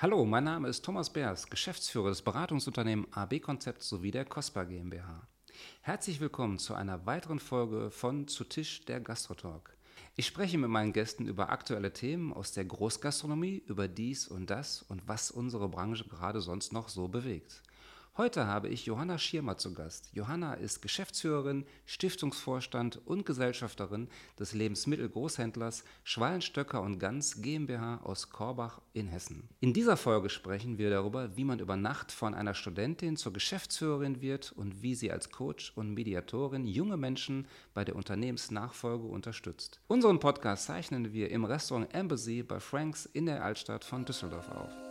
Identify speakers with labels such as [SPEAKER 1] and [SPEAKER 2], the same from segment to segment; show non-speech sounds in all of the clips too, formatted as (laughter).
[SPEAKER 1] Hallo, mein Name ist Thomas Beers, Geschäftsführer des Beratungsunternehmens AB Konzept sowie der COSPA GmbH. Herzlich willkommen zu einer weiteren Folge von Zu Tisch der Gastrotalk. Ich spreche mit meinen Gästen über aktuelle Themen aus der Großgastronomie, über dies und das und was unsere Branche gerade sonst noch so bewegt. Heute habe ich Johanna Schirmer zu Gast. Johanna ist Geschäftsführerin, Stiftungsvorstand und Gesellschafterin des Lebensmittelgroßhändlers Schwalenstöcker und Ganz GmbH aus Korbach in Hessen. In dieser Folge sprechen wir darüber, wie man über Nacht von einer Studentin zur Geschäftsführerin wird und wie sie als Coach und Mediatorin junge Menschen bei der Unternehmensnachfolge unterstützt. Unseren Podcast zeichnen wir im Restaurant Embassy bei Franks in der Altstadt von Düsseldorf auf.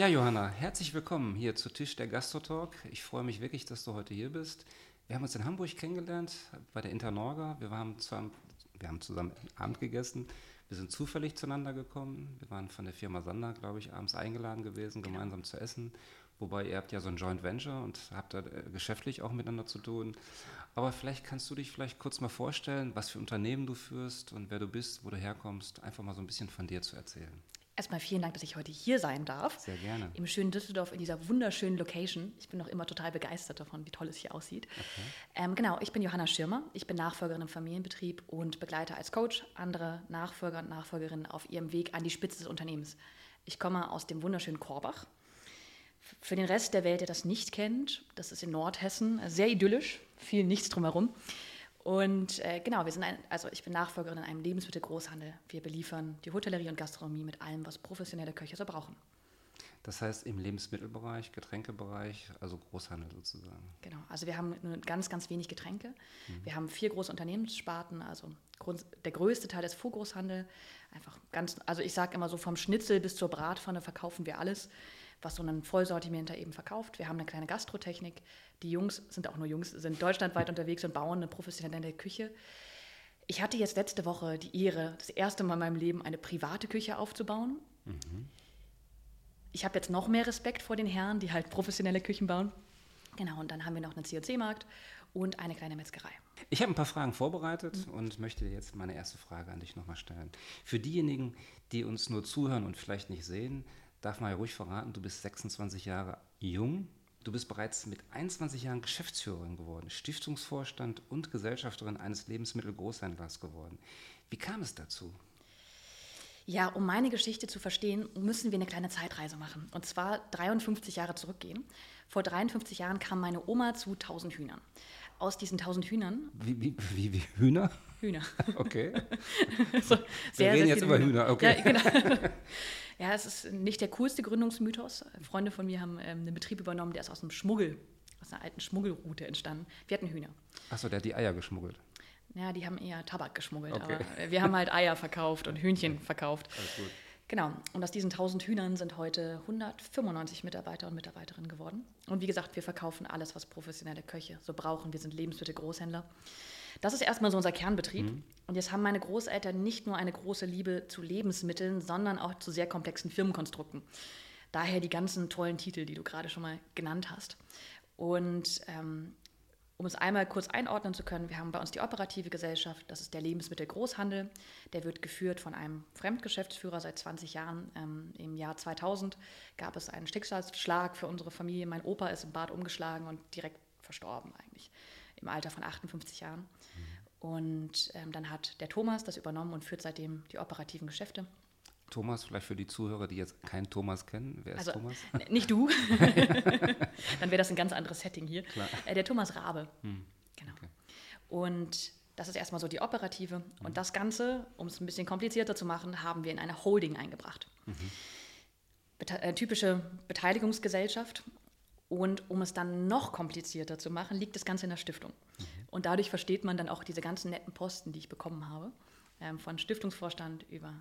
[SPEAKER 1] Ja, Johanna, herzlich willkommen hier zu Tisch der Gastrotalk. Ich freue mich wirklich, dass du heute hier bist. Wir haben uns in Hamburg kennengelernt bei der Internorga. Wir, waren zusammen, wir haben zusammen Abend gegessen. Wir sind zufällig zueinander gekommen. Wir waren von der Firma Sander, glaube ich, abends eingeladen gewesen, genau. gemeinsam zu essen. Wobei ihr habt ja so ein Joint Venture und habt da äh, geschäftlich auch miteinander zu tun. Aber vielleicht kannst du dich vielleicht kurz mal vorstellen, was für Unternehmen du führst und wer du bist, wo du herkommst. Einfach mal so ein bisschen von dir zu erzählen.
[SPEAKER 2] Erstmal vielen Dank, dass ich heute hier sein darf.
[SPEAKER 1] Sehr gerne.
[SPEAKER 2] Im schönen Düsseldorf in dieser wunderschönen Location. Ich bin noch immer total begeistert davon, wie toll es hier aussieht. Okay. Ähm, genau, ich bin Johanna Schirmer. Ich bin Nachfolgerin im Familienbetrieb und begleite als Coach andere Nachfolger und Nachfolgerinnen auf ihrem Weg an die Spitze des Unternehmens. Ich komme aus dem wunderschönen Korbach. Für den Rest der Welt, der das nicht kennt, das ist in Nordhessen, sehr idyllisch, viel nichts drumherum. Und äh, genau, wir sind ein, also ich bin Nachfolgerin in einem Lebensmittelgroßhandel. Wir beliefern die Hotellerie und Gastronomie mit allem, was professionelle Köche so brauchen.
[SPEAKER 1] Das heißt im Lebensmittelbereich, Getränkebereich, also Großhandel sozusagen.
[SPEAKER 2] Genau, also wir haben nur ganz, ganz wenig Getränke. Mhm. Wir haben vier große Unternehmenssparten, also der größte Teil ist Vorgroßhandel. Einfach ganz, also ich sage immer so vom Schnitzel bis zur Bratpfanne verkaufen wir alles was so ein Vollsortimenter eben verkauft. Wir haben eine kleine Gastrotechnik. Die Jungs sind auch nur Jungs, sind deutschlandweit unterwegs und bauen eine professionelle Küche. Ich hatte jetzt letzte Woche die Ehre, das erste Mal in meinem Leben eine private Küche aufzubauen. Mhm. Ich habe jetzt noch mehr Respekt vor den Herren, die halt professionelle Küchen bauen. Genau, und dann haben wir noch einen COC-Markt und eine kleine Metzgerei.
[SPEAKER 1] Ich habe ein paar Fragen vorbereitet mhm. und möchte jetzt meine erste Frage an dich nochmal stellen. Für diejenigen, die uns nur zuhören und vielleicht nicht sehen, darf man ja ruhig verraten, du bist 26 Jahre jung. Du bist bereits mit 21 Jahren Geschäftsführerin geworden, Stiftungsvorstand und Gesellschafterin eines Lebensmittelgroßhändlers geworden. Wie kam es dazu?
[SPEAKER 2] Ja, um meine Geschichte zu verstehen, müssen wir eine kleine Zeitreise machen. Und zwar 53 Jahre zurückgehen. Vor 53 Jahren kam meine Oma zu 1000 Hühnern. Aus diesen 1000 Hühnern.
[SPEAKER 1] Wie, wie, wie, wie Hühner?
[SPEAKER 2] Hühner. (laughs)
[SPEAKER 1] Okay. (laughs) so, sehr, wir reden jetzt über Hühner, okay.
[SPEAKER 2] Ja, genau. (laughs) Ja, es ist nicht der coolste Gründungsmythos. Freunde von mir haben ähm, einen Betrieb übernommen, der ist aus einem Schmuggel, aus einer alten Schmuggelroute entstanden. Wir hatten Hühner.
[SPEAKER 1] Achso, der hat die Eier geschmuggelt.
[SPEAKER 2] Ja, die haben eher Tabak geschmuggelt, okay. aber wir haben halt Eier verkauft und Hühnchen verkauft. Alles gut. Genau, und aus diesen 1000 Hühnern sind heute 195 Mitarbeiter und Mitarbeiterinnen geworden. Und wie gesagt, wir verkaufen alles, was professionelle Köche so brauchen. Wir sind Lebensmittelgroßhändler. Das ist erstmal so unser Kernbetrieb. Mhm. Und jetzt haben meine Großeltern nicht nur eine große Liebe zu Lebensmitteln, sondern auch zu sehr komplexen Firmenkonstrukten. Daher die ganzen tollen Titel, die du gerade schon mal genannt hast. Und ähm, um es einmal kurz einordnen zu können, wir haben bei uns die operative Gesellschaft, das ist der Lebensmittelgroßhandel. Der wird geführt von einem Fremdgeschäftsführer seit 20 Jahren. Ähm, Im Jahr 2000 gab es einen Schicksalsschlag für unsere Familie. Mein Opa ist im Bad umgeschlagen und direkt verstorben eigentlich im Alter von 58 Jahren. Und ähm, dann hat der Thomas das übernommen und führt seitdem die operativen Geschäfte.
[SPEAKER 1] Thomas, vielleicht für die Zuhörer, die jetzt keinen Thomas kennen. Wer ist also, Thomas? (laughs)
[SPEAKER 2] Nicht du. (laughs) dann wäre das ein ganz anderes Setting hier. Äh, der Thomas Rabe. Hm. Genau. Okay. Und das ist erstmal so die operative. Mhm. Und das Ganze, um es ein bisschen komplizierter zu machen, haben wir in eine Holding eingebracht. Mhm. Bete äh, typische Beteiligungsgesellschaft. Und um es dann noch komplizierter zu machen, liegt das Ganze in der Stiftung. Mhm. Und dadurch versteht man dann auch diese ganzen netten Posten, die ich bekommen habe, ähm, von Stiftungsvorstand über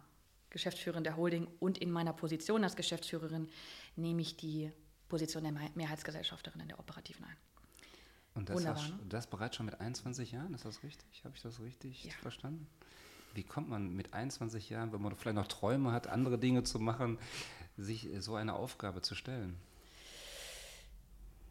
[SPEAKER 2] Geschäftsführerin der Holding und in meiner Position als Geschäftsführerin nehme ich die Position der Mehrheitsgesellschafterin in der operativen ein.
[SPEAKER 1] Und das, Wunderbar, hast, ne? das bereits schon mit 21 Jahren, ist das richtig? Habe ich das richtig ja. verstanden? Wie kommt man mit 21 Jahren, wenn man vielleicht noch Träume hat, andere Dinge zu machen, sich so eine Aufgabe zu stellen?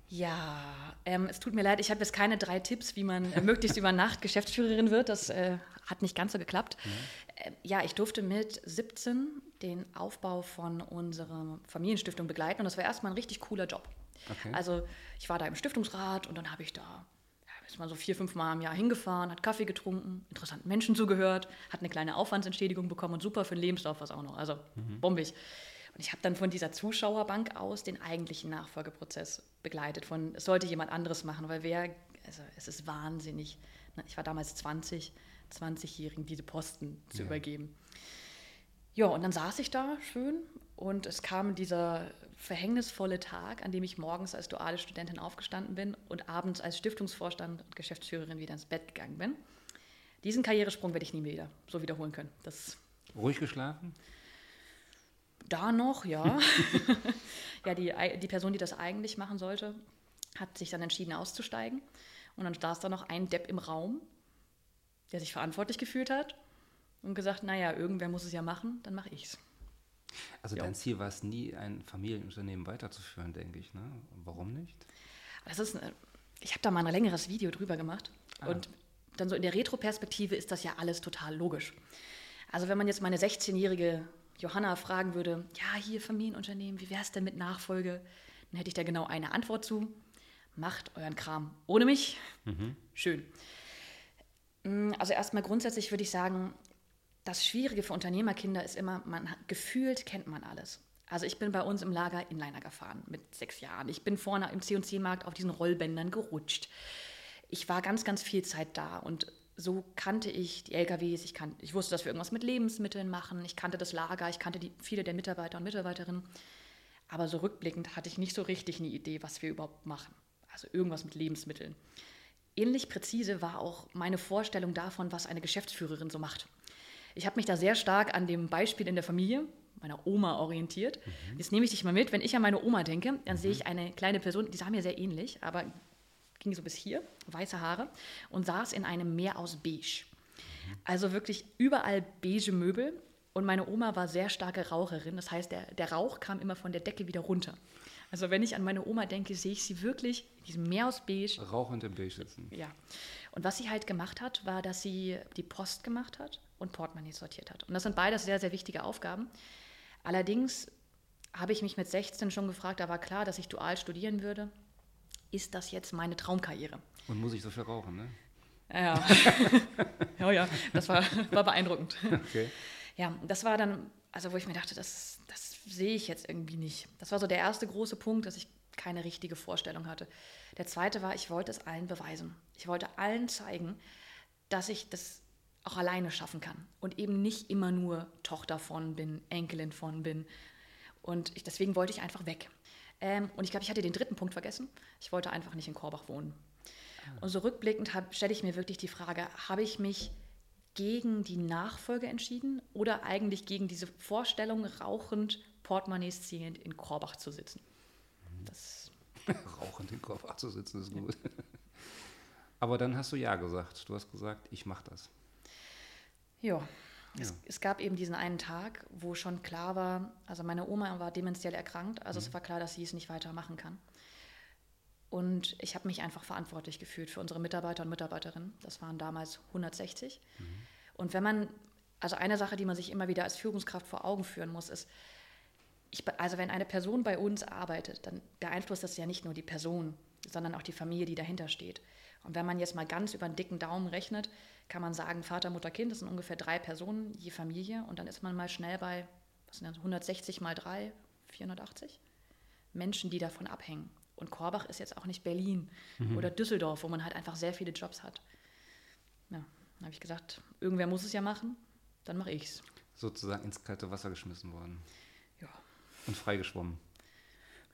[SPEAKER 2] Ja, ähm, es tut mir leid, ich habe jetzt keine drei Tipps, wie man äh, möglichst über Nacht Geschäftsführerin wird. Das äh, hat nicht ganz so geklappt. Mhm. Äh, ja, ich durfte mit 17 den Aufbau von unserer Familienstiftung begleiten und das war erstmal ein richtig cooler Job. Okay. Also ich war da im Stiftungsrat und dann habe ich da ja, ist mal so vier, fünf Mal im Jahr hingefahren, hat Kaffee getrunken, interessanten Menschen zugehört, hat eine kleine Aufwandsentschädigung bekommen und super für den Lebenslauf was auch noch. Also mhm. bombig. Und ich habe dann von dieser Zuschauerbank aus den eigentlichen Nachfolgeprozess begleitet. Von, es sollte jemand anderes machen, weil wer, also es ist wahnsinnig. Ne, ich war damals 20, 20-Jährigen diese Posten zu ja. übergeben. Ja, und dann saß ich da schön und es kam dieser verhängnisvolle Tag, an dem ich morgens als duale Studentin aufgestanden bin und abends als Stiftungsvorstand und Geschäftsführerin wieder ins Bett gegangen bin. Diesen Karrieresprung werde ich nie wieder so wiederholen können. Das
[SPEAKER 1] Ruhig geschlafen?
[SPEAKER 2] Da noch, ja. (laughs) ja, die, die Person, die das eigentlich machen sollte, hat sich dann entschieden auszusteigen. Und dann saß da noch ein Depp im Raum, der sich verantwortlich gefühlt hat und gesagt, naja, irgendwer muss es ja machen, dann mache ich's.
[SPEAKER 1] Also jo. dein Ziel war es nie, ein Familienunternehmen weiterzuführen, denke ich. Ne? Warum nicht?
[SPEAKER 2] Das ist, ich habe da mal ein längeres Video drüber gemacht. Ah. Und dann so in der Retro-Perspektive ist das ja alles total logisch. Also wenn man jetzt meine 16-jährige Johanna fragen würde, ja, hier Familienunternehmen, wie wäre es denn mit Nachfolge? Dann hätte ich da genau eine Antwort zu. Macht euren Kram ohne mich. Mhm. Schön. Mm, also erstmal grundsätzlich würde ich sagen, das Schwierige für Unternehmerkinder ist immer, man gefühlt kennt man alles. Also ich bin bei uns im Lager Inliner gefahren mit sechs Jahren. Ich bin vorne im C&C-Markt auf diesen Rollbändern gerutscht. Ich war ganz, ganz viel Zeit da und so kannte ich die LKWs, ich, kan ich wusste, dass wir irgendwas mit Lebensmitteln machen, ich kannte das Lager, ich kannte die, viele der Mitarbeiter und Mitarbeiterinnen. Aber so rückblickend hatte ich nicht so richtig eine Idee, was wir überhaupt machen. Also irgendwas mit Lebensmitteln. Ähnlich präzise war auch meine Vorstellung davon, was eine Geschäftsführerin so macht. Ich habe mich da sehr stark an dem Beispiel in der Familie meiner Oma orientiert. Mhm. Jetzt nehme ich dich mal mit. Wenn ich an meine Oma denke, dann mhm. sehe ich eine kleine Person, die sah mir sehr ähnlich, aber ging so bis hier, weiße Haare, und saß in einem Meer aus Beige. Also wirklich überall beige Möbel. Und meine Oma war sehr starke Raucherin. Das heißt, der, der Rauch kam immer von der Decke wieder runter. Also wenn ich an meine Oma denke, sehe ich sie wirklich in diesem Meer aus Beige.
[SPEAKER 1] Rauchend im Beige sitzen.
[SPEAKER 2] Ja. Und was sie halt gemacht hat, war, dass sie die Post gemacht hat und Portemonnaie sortiert hat. Und das sind beides sehr, sehr wichtige Aufgaben. Allerdings habe ich mich mit 16 schon gefragt, da war klar, dass ich dual studieren würde ist das jetzt meine Traumkarriere?
[SPEAKER 1] Und muss ich so viel rauchen, ne?
[SPEAKER 2] Ja, (laughs) ja, ja, das war, war beeindruckend. Okay. Ja, das war dann, also wo ich mir dachte, das, das sehe ich jetzt irgendwie nicht. Das war so der erste große Punkt, dass ich keine richtige Vorstellung hatte. Der zweite war, ich wollte es allen beweisen. Ich wollte allen zeigen, dass ich das auch alleine schaffen kann und eben nicht immer nur Tochter von bin, Enkelin von bin. Und ich, deswegen wollte ich einfach weg. Ähm, und ich glaube, ich hatte den dritten Punkt vergessen. Ich wollte einfach nicht in Korbach wohnen. Ah. Und so rückblickend stelle ich mir wirklich die Frage, habe ich mich gegen die Nachfolge entschieden oder eigentlich gegen diese Vorstellung, rauchend, Portemonnaies ziehend in Korbach zu sitzen?
[SPEAKER 1] Das (laughs) rauchend in Korbach zu sitzen ist gut. Ja. (laughs) Aber dann hast du Ja gesagt. Du hast gesagt, ich mache das.
[SPEAKER 2] Ja, es, es, gab eben diesen einen Tag, wo schon klar war, also meine Oma war dementiell erkrankt, also mhm. es war klar, dass sie es nicht weitermachen kann. Und ich habe mich einfach verantwortlich gefühlt für unsere Mitarbeiter und Mitarbeiterinnen. Das waren damals 160. Mhm. Und wenn man, also eine Sache, die man sich immer wieder als Führungskraft vor Augen führen muss, ist, ich, also wenn eine Person bei uns arbeitet, dann beeinflusst das ja nicht nur die Person, sondern auch die Familie, die dahinter steht. Und wenn man jetzt mal ganz über den dicken Daumen rechnet, kann man sagen, Vater, Mutter, Kind, das sind ungefähr drei Personen je Familie. Und dann ist man mal schnell bei, was sind das, 160 mal drei, 480 Menschen, die davon abhängen. Und Korbach ist jetzt auch nicht Berlin mhm. oder Düsseldorf, wo man halt einfach sehr viele Jobs hat. Ja, dann habe ich gesagt, irgendwer muss es ja machen, dann mache ich es.
[SPEAKER 1] Sozusagen ins kalte Wasser geschmissen worden. Und freigeschwommen.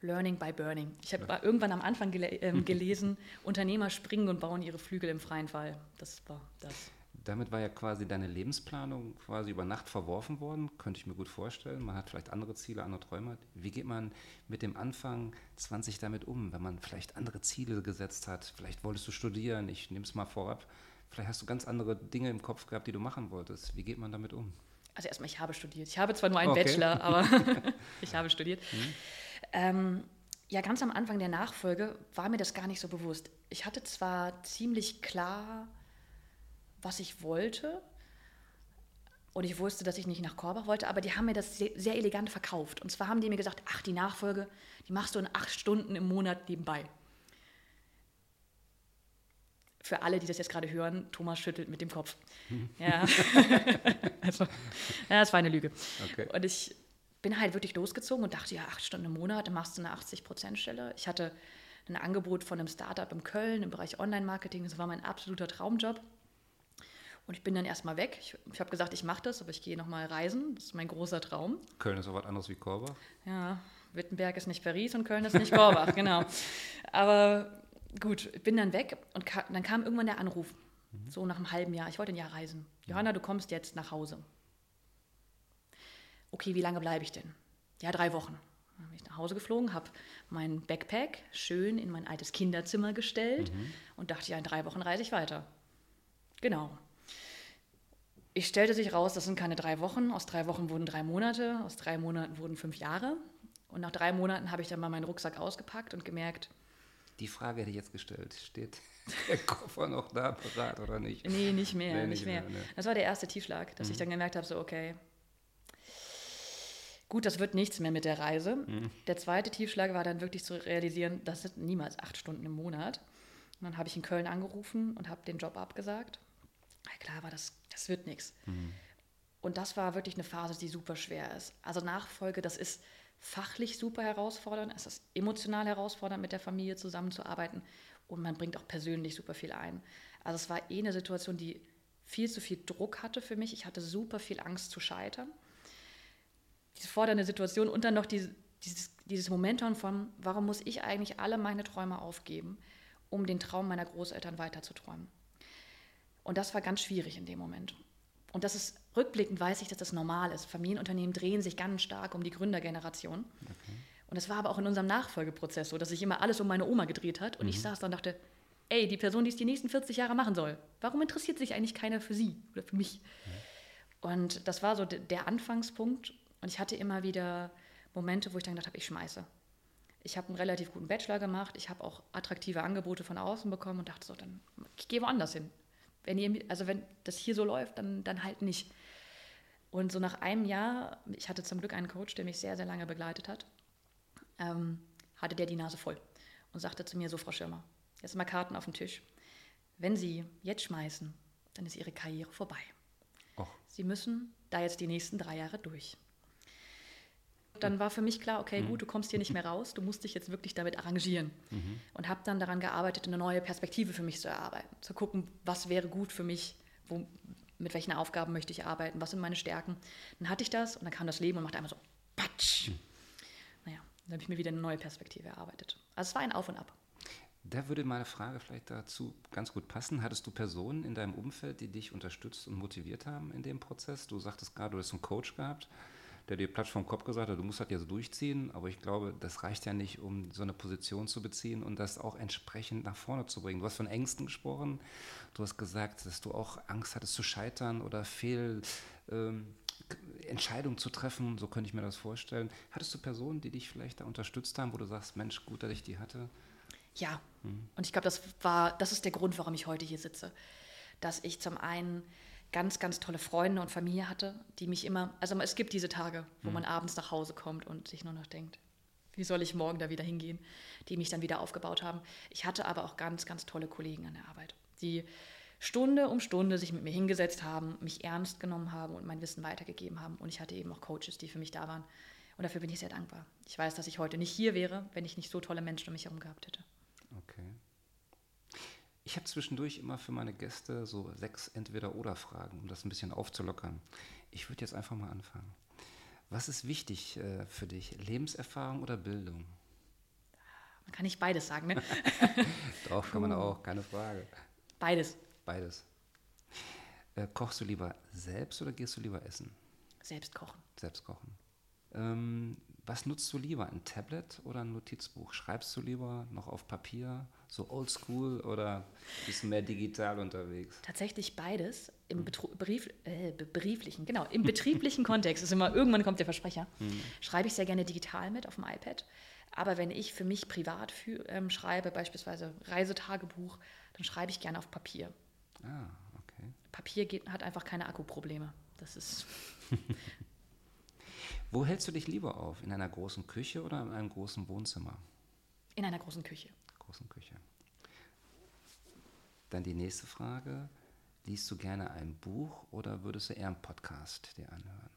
[SPEAKER 2] Learning by Burning. Ich habe irgendwann am Anfang gele ähm, (laughs) gelesen, Unternehmer springen und bauen ihre Flügel im freien Fall. Das war das.
[SPEAKER 1] Damit war ja quasi deine Lebensplanung quasi über Nacht verworfen worden, könnte ich mir gut vorstellen. Man hat vielleicht andere Ziele, andere Träume. Wie geht man mit dem Anfang 20 damit um, wenn man vielleicht andere Ziele gesetzt hat? Vielleicht wolltest du studieren, ich nehme es mal vorab. Vielleicht hast du ganz andere Dinge im Kopf gehabt, die du machen wolltest. Wie geht man damit um?
[SPEAKER 2] Also erstmal, ich habe studiert. Ich habe zwar nur einen okay. Bachelor, (laughs) aber (laughs) ich habe studiert. Mhm. Ähm, ja, ganz am Anfang der Nachfolge war mir das gar nicht so bewusst. Ich hatte zwar ziemlich klar, was ich wollte, und ich wusste, dass ich nicht nach Korbach wollte, aber die haben mir das sehr, sehr, elegant verkauft. Und zwar haben die mir gesagt, ach, die Nachfolge, die machst du in acht Stunden im Monat nebenbei. Für alle, die das jetzt gerade hören, Thomas schüttelt mit dem Kopf. (laughs) Ja. (laughs) also, ja, das war eine Lüge. Okay. Und ich bin halt wirklich losgezogen und dachte, ja, acht Stunden im Monat, dann machst du eine 80-Prozent-Stelle. Ich hatte ein Angebot von einem Startup in Köln im Bereich Online-Marketing. Das war mein absoluter Traumjob. Und ich bin dann erstmal weg. Ich, ich habe gesagt, ich mache das, aber ich gehe nochmal reisen. Das ist mein großer Traum.
[SPEAKER 1] Köln ist auch was anderes wie Korbach.
[SPEAKER 2] Ja, Wittenberg ist nicht Paris und Köln ist nicht Korbach, (laughs) genau. Aber gut, ich bin dann weg und ka dann kam irgendwann der Anruf. Mhm. So nach einem halben Jahr. Ich wollte ein Jahr reisen. Johanna, du kommst jetzt nach Hause. Okay, wie lange bleibe ich denn? Ja, drei Wochen. Dann bin ich nach Hause geflogen, habe mein Backpack schön in mein altes Kinderzimmer gestellt mhm. und dachte, ja, in drei Wochen reise ich weiter. Genau. Ich stellte sich raus, das sind keine drei Wochen. Aus drei Wochen wurden drei Monate, aus drei Monaten wurden fünf Jahre. Und nach drei Monaten habe ich dann mal meinen Rucksack ausgepackt und gemerkt.
[SPEAKER 1] Die Frage hätte ich jetzt gestellt. Steht (laughs) der Koffer noch da parat oder nicht?
[SPEAKER 2] Nee, nicht mehr. Nee, nicht, mehr. mehr nee. Das war der erste Tiefschlag, dass mhm. ich dann gemerkt habe, so, okay, gut, das wird nichts mehr mit der Reise. Mhm. Der zweite Tiefschlag war dann wirklich zu realisieren, das sind niemals acht Stunden im Monat. Und dann habe ich in Köln angerufen und habe den Job abgesagt. Ja, klar war das das wird nichts. Mhm. Und das war wirklich eine Phase, die super schwer ist. Also Nachfolge, das ist fachlich super herausfordernd, es ist emotional herausfordernd, mit der Familie zusammenzuarbeiten und man bringt auch persönlich super viel ein. Also es war eh eine Situation, die viel zu viel Druck hatte für mich. Ich hatte super viel Angst zu scheitern. Diese fordernde Situation und dann noch diese, dieses, dieses Momentum von, warum muss ich eigentlich alle meine Träume aufgeben, um den Traum meiner Großeltern weiterzuträumen. Und das war ganz schwierig in dem Moment. Und das ist rückblickend weiß ich, dass das normal ist. Familienunternehmen drehen sich ganz stark um die Gründergeneration. Okay. Und es war aber auch in unserem Nachfolgeprozess so, dass sich immer alles um meine Oma gedreht hat. Und mhm. ich saß da und dachte, ey, die Person, die es die nächsten 40 Jahre machen soll, warum interessiert sich eigentlich keiner für sie oder für mich? Mhm. Und das war so der Anfangspunkt. Und ich hatte immer wieder Momente, wo ich dann gedacht habe, ich schmeiße. Ich habe einen relativ guten Bachelor gemacht, ich habe auch attraktive Angebote von außen bekommen und dachte so, dann ich gehe woanders hin. Wenn ihr, also wenn das hier so läuft, dann, dann halt nicht. Und so nach einem Jahr, ich hatte zum Glück einen Coach, der mich sehr, sehr lange begleitet hat, ähm, hatte der die Nase voll und sagte zu mir so, Frau Schirmer, jetzt mal Karten auf den Tisch. Wenn Sie jetzt schmeißen, dann ist Ihre Karriere vorbei. Och. Sie müssen da jetzt die nächsten drei Jahre durch dann war für mich klar, okay, mhm. gut, du kommst hier nicht mehr raus, du musst dich jetzt wirklich damit arrangieren. Mhm. Und habe dann daran gearbeitet, eine neue Perspektive für mich zu erarbeiten, zu gucken, was wäre gut für mich, wo, mit welchen Aufgaben möchte ich arbeiten, was sind meine Stärken. Dann hatte ich das und dann kam das Leben und machte einmal so, patsch. Mhm. Naja, dann habe ich mir wieder eine neue Perspektive erarbeitet. Also es war ein Auf und Ab.
[SPEAKER 1] Da würde meine Frage vielleicht dazu ganz gut passen. Hattest du Personen in deinem Umfeld, die dich unterstützt und motiviert haben in dem Prozess? Du sagtest gerade, du hast einen Coach gehabt der dir Platz vom Kopf gesagt hat, du musst das jetzt durchziehen, aber ich glaube, das reicht ja nicht, um so eine Position zu beziehen und das auch entsprechend nach vorne zu bringen. Du hast von Ängsten gesprochen, du hast gesagt, dass du auch Angst hattest zu scheitern oder Fehl... Ähm, Entscheidungen zu treffen, so könnte ich mir das vorstellen. Hattest du Personen, die dich vielleicht da unterstützt haben, wo du sagst, Mensch, gut, dass ich die hatte?
[SPEAKER 2] Ja, mhm. und ich glaube, das war, das ist der Grund, warum ich heute hier sitze. Dass ich zum einen ganz, ganz tolle Freunde und Familie hatte, die mich immer, also es gibt diese Tage, wo mhm. man abends nach Hause kommt und sich nur noch denkt, wie soll ich morgen da wieder hingehen, die mich dann wieder aufgebaut haben. Ich hatte aber auch ganz, ganz tolle Kollegen an der Arbeit, die Stunde um Stunde sich mit mir hingesetzt haben, mich ernst genommen haben und mein Wissen weitergegeben haben. Und ich hatte eben auch Coaches, die für mich da waren. Und dafür bin ich sehr dankbar. Ich weiß, dass ich heute nicht hier wäre, wenn ich nicht so tolle Menschen um mich herum gehabt hätte.
[SPEAKER 1] Ich habe zwischendurch immer für meine Gäste so sechs Entweder-Oder-Fragen, um das ein bisschen aufzulockern. Ich würde jetzt einfach mal anfangen. Was ist wichtig äh, für dich? Lebenserfahrung oder Bildung?
[SPEAKER 2] Man kann nicht beides sagen, ne? (laughs)
[SPEAKER 1] Doch, kann man auch, keine Frage.
[SPEAKER 2] Beides.
[SPEAKER 1] Beides. Äh, kochst du lieber selbst oder gehst du lieber essen?
[SPEAKER 2] Selbst kochen.
[SPEAKER 1] Selbst kochen. Ähm, Was nutzt du lieber, ein Tablet oder ein Notizbuch? Schreibst du lieber noch auf Papier, so oldschool oder bist du mehr digital unterwegs?
[SPEAKER 2] Tatsächlich beides. Im mhm. Brief, äh, brieflichen, genau, im betrieblichen (laughs) Kontext ist immer, irgendwann kommt der Versprecher, mhm. schreibe ich sehr gerne digital mit auf dem iPad. Aber wenn ich für mich privat für, ähm, schreibe, beispielsweise Reisetagebuch, dann schreibe ich gerne auf Papier. Ah, okay. Papier geht, hat einfach keine Akkuprobleme. Das ist (laughs)
[SPEAKER 1] Wo hältst du dich lieber auf? In einer großen Küche oder in einem großen Wohnzimmer?
[SPEAKER 2] In einer großen Küche.
[SPEAKER 1] Großen Küche. Dann die nächste Frage. Liest du gerne ein Buch oder würdest du eher einen Podcast dir anhören?